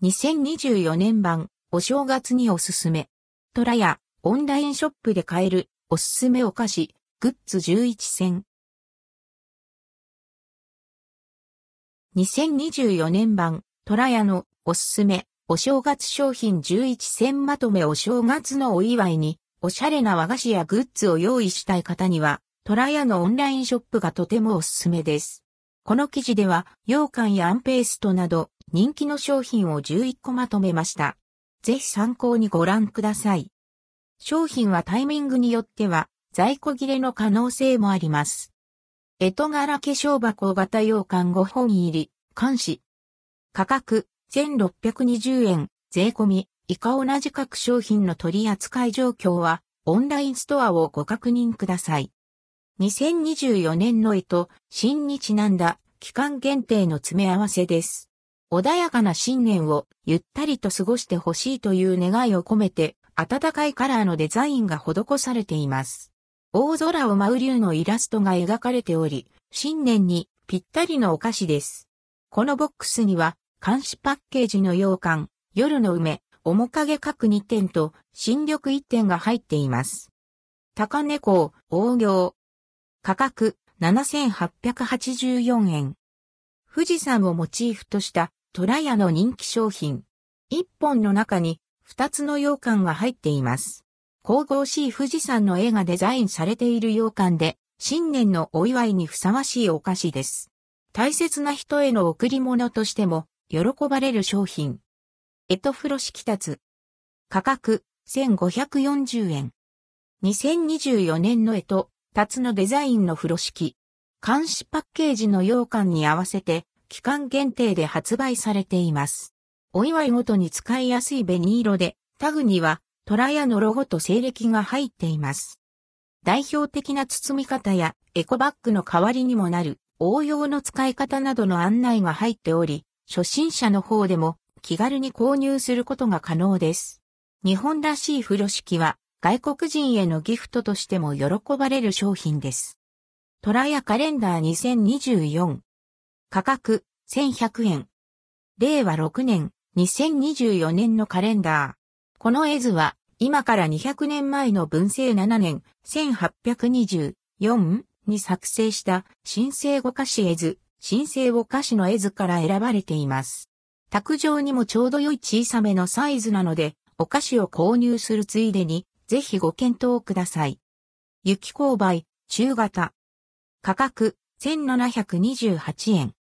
2024年版お正月におすすめ。トラやオンラインショップで買えるおすすめお菓子、グッズ11選。2024年版トラヤのおすすめお正月商品11選まとめお正月のお祝いにおしゃれな和菓子やグッズを用意したい方にはトラヤのオンラインショップがとてもおすすめです。この記事では、羊羹やアンペーストなど人気の商品を11個まとめました。ぜひ参考にご覧ください。商品はタイミングによっては在庫切れの可能性もあります。江戸柄化粧箱型羊羹5本入り、監視。価格1620円、税込み、以下同じ各商品の取り扱い状況は、オンラインストアをご確認ください。2024年の絵と新にちなんだ期間限定の詰め合わせです。穏やかな新年をゆったりと過ごしてほしいという願いを込めて暖かいカラーのデザインが施されています。大空を舞う竜のイラストが描かれており、新年にぴったりのお菓子です。このボックスには監視パッケージの羊羹、夜の梅、面影各2点と新緑1点が入っています。高根港、大行、価格7884円。富士山をモチーフとしたトラヤの人気商品。一本の中に二つの羊羹が入っています。神々しい富士山の絵がデザインされている羊羹で、新年のお祝いにふさわしいお菓子です。大切な人への贈り物としても喜ばれる商品。エトフロ式立つ。価格1540円。2024年のエトタツのデザインの風呂敷。監視パッケージの羊羹に合わせて、期間限定で発売されています。お祝いごとに使いやすい紅色で、タグにはトラヤのロゴと西暦が入っています。代表的な包み方やエコバッグの代わりにもなる応用の使い方などの案内が入っており、初心者の方でも気軽に購入することが可能です。日本らしい風呂敷は外国人へのギフトとしても喜ばれる商品です。トラヤカレンダー2024。価格1100円。令和6年2024年のカレンダー。この絵図は今から200年前の文政7年1824に作成した新生五菓子絵図、新生五菓子の絵図から選ばれています。卓上にもちょうど良い小さめのサイズなので、お菓子を購入するついでにぜひご検討ください。雪勾配、中型。価格、1728円。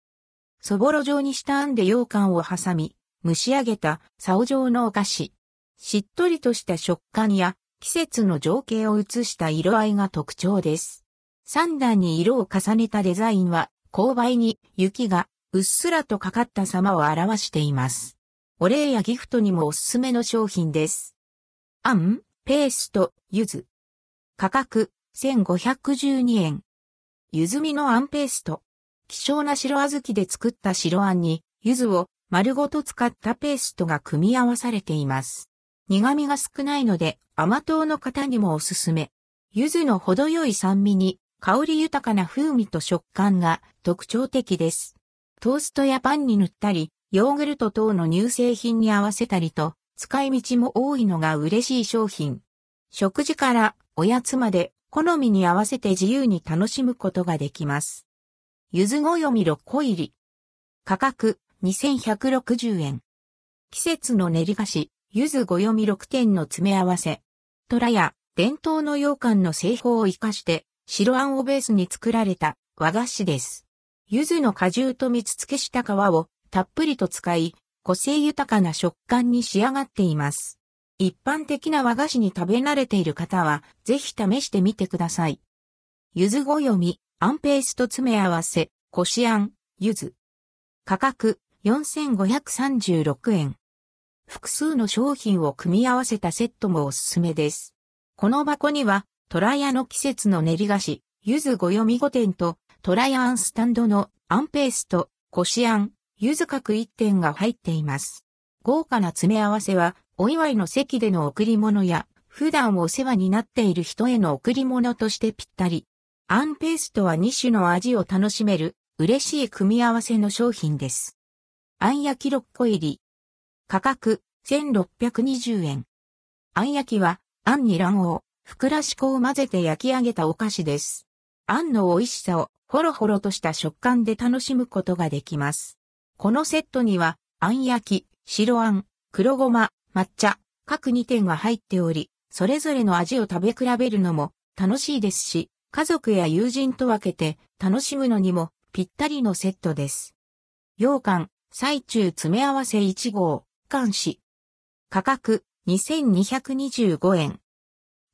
そぼろ状にしたあんで羊羹を挟み、蒸し上げた、竿状のお菓子。しっとりとした食感や、季節の情景を映した色合いが特徴です。三段に色を重ねたデザインは、勾配に雪がうっすらとかかった様を表しています。お礼やギフトにもおすすめの商品です。あんペースト、柚子。価格、1512円。柚子みのあんペースト。希少な白小豆で作った白あんに、柚子を丸ごと使ったペーストが組み合わされています。苦味が少ないので、甘党の方にもおすすめ。柚子の程よい酸味に、香り豊かな風味と食感が特徴的です。トーストやパンに塗ったり、ヨーグルト等の乳製品に合わせたりと、使い道も多いのが嬉しい商品。食事からおやつまで好みに合わせて自由に楽しむことができます。ゆずごよみ6個入り。価格2160円。季節の練り菓子、ゆずごよみ6点の詰め合わせ。トラや伝統の羊羹の製法を活かして白あんをベースに作られた和菓子です。ゆずの果汁と蜜付けした皮をたっぷりと使い、個性豊かな食感に仕上がっています。一般的な和菓子に食べ慣れている方は、ぜひ試してみてください。ゆずごよみ、あんペースト詰め合わせ、こしあん、ゆず。価格、4536円。複数の商品を組み合わせたセットもおすすめです。この箱には、トラヤの季節の練り菓子、ゆずごよみ5点と、トラヤアンスタンドのあんペースト、こしあん、ゆず各一点が入っています。豪華な詰め合わせは、お祝いの席での贈り物や、普段お世話になっている人への贈り物としてぴったり。アンペーストは2種の味を楽しめる、嬉しい組み合わせの商品です。あん焼き6個入り。価格1620円。あん焼きは、あんに卵黄、ふくらし粉を混ぜて焼き上げたお菓子です。あんの美味しさをほろほろとした食感で楽しむことができます。このセットには、あん焼き、白あん、黒ごま、抹茶、各2点が入っており、それぞれの味を食べ比べるのも楽しいですし、家族や友人と分けて楽しむのにもぴったりのセットです。羊羹、最中詰め合わせ1号、監視。価格2225円。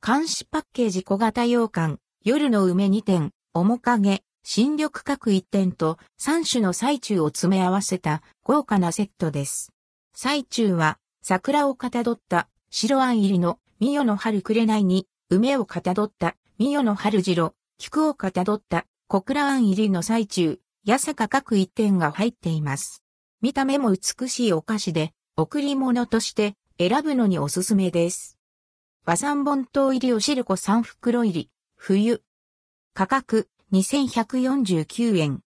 監視パッケージ小型羊羹、夜の梅2点、面影、新緑各1点と3種の最中を詰め合わせた豪華なセットです。最中は桜をかたどった白あん入りのミヨの春紅に梅をかたどったミヨの春白、菊をかたどった小倉あん入りの最中、八坂各一点が入っています。見た目も美しいお菓子で、贈り物として選ぶのにおすすめです。和三本糖入りおしるこ3袋入り、冬。価格2149円。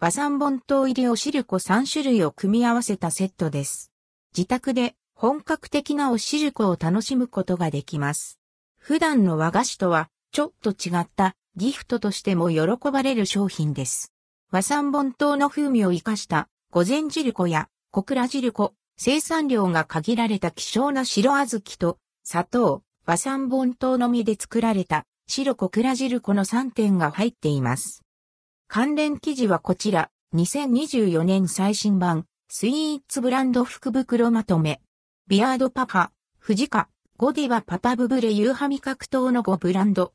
和三本糖入りおしるこ3種類を組み合わせたセットです。自宅で本格的なおしるこを楽しむことができます。普段の和菓子とはちょっと違ったギフトとしても喜ばれる商品です。和三本糖の風味を活かした御前汁粉や小倉汁粉、生産量が限られた希少な白小豆と砂糖、和三本糖のみで作られた白小倉汁粉の3点が入っています。関連記事はこちら、2024年最新版、スイーツブランド福袋まとめ。ビアードパパ、富士カ、ゴディバパパブブレユーハ味覚糖の5ブランド。